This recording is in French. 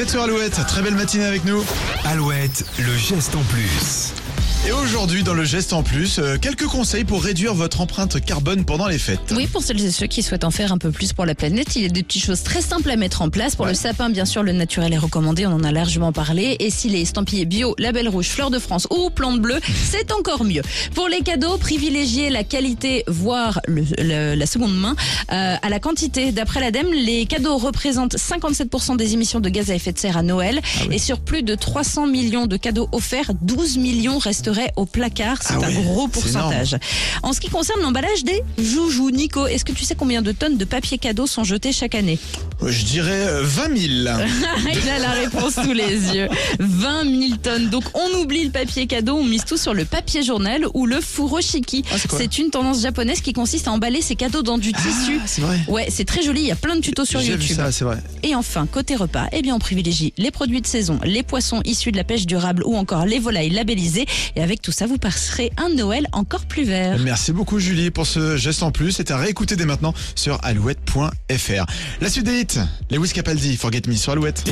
Vous êtes sur Alouette, très belle matinée avec nous. Alouette, le geste en plus. Aujourd'hui, dans le geste en plus, euh, quelques conseils pour réduire votre empreinte carbone pendant les fêtes. Oui, pour celles et ceux qui souhaitent en faire un peu plus pour la planète, il y a des petites choses très simples à mettre en place. Pour Ouais. le sapin, bien sûr, le naturel est recommandé, on en a largement parlé. Et s'il est estampillé bio, label rouge, fleur de France ou plante bleue, c'est encore mieux. Pour les cadeaux, privilégiez la qualité, voire le- le- la seconde main, euh, à la quantité. D'après l'ADEME, les cadeaux représentent 57% des émissions de gaz à effet de serre à Noël. Et sur plus de 300 millions de cadeaux offerts, 12 millions resteraient au placard. C'est Ah un ouais, gros pourcentage. En ce qui concerne l'emballage des joujoux, Nico, est-ce que tu sais combien de tonnes de papier cadeau sont jetées chaque année? Je dirais euh, 20 000. Il a la réponse sous les yeux. 20 000 tonnes. Donc on oublie le papier cadeau, on mise tout sur le papier journal ou le furoshiki. Ah, c'est quoi c'est une tendance japonaise qui consiste à emballer ses cadeaux dans du tissu. Ah, c'est vrai. Ouais, c'est très joli, il y a plein de tutos sur J'ai vu YouTube. ça, c'est vrai. Et enfin, côté repas, eh bien, on privilégie les produits de saison, les poissons issus de la pêche durable ou encore les volailles labellisées. Et avec tout ça, vous passerez un Noël encore plus vert. Merci beaucoup Julie pour ce geste en plus. C'est à réécouter dès maintenant sur alouette.fr. La suite des hits, Lewis Capaldi, Forget Me sur Alouette.